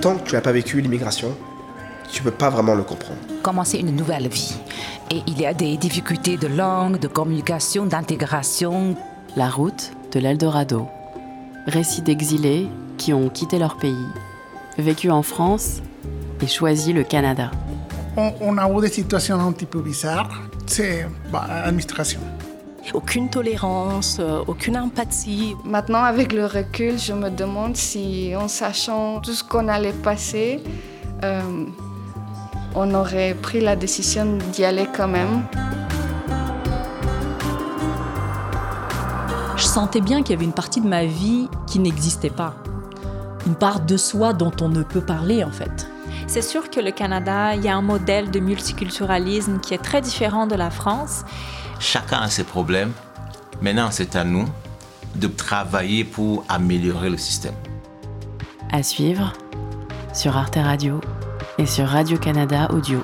tant que tu n'as pas vécu l'immigration, tu peux pas vraiment le comprendre. Commencer une nouvelle vie. Et il y a des difficultés de langue, de communication, d'intégration. La route de l'Eldorado. Récits d'exilés qui ont quitté leur pays, vécu en France et choisi le Canada. On, a eu des situations un petit peu bizarres. C'est l'administration. Aucune tolérance, euh, aucune empathie. Maintenant, avec le recul, je me demande si, en sachant tout ce qu'on allait passer, euh, on aurait pris la décision d'y aller quand même. Je sentais bien qu'il y avait une partie de ma vie qui n'existait pas. Une part de soi dont on ne peut parler en fait. C'est sûr que le Canada, il y a un modèle de multiculturalisme qui est très différent de la France. Chacun a ses problèmes. Maintenant, c'est à nous de travailler pour améliorer le système. À suivre sur Arte Radio et sur Radio-Canada Audio.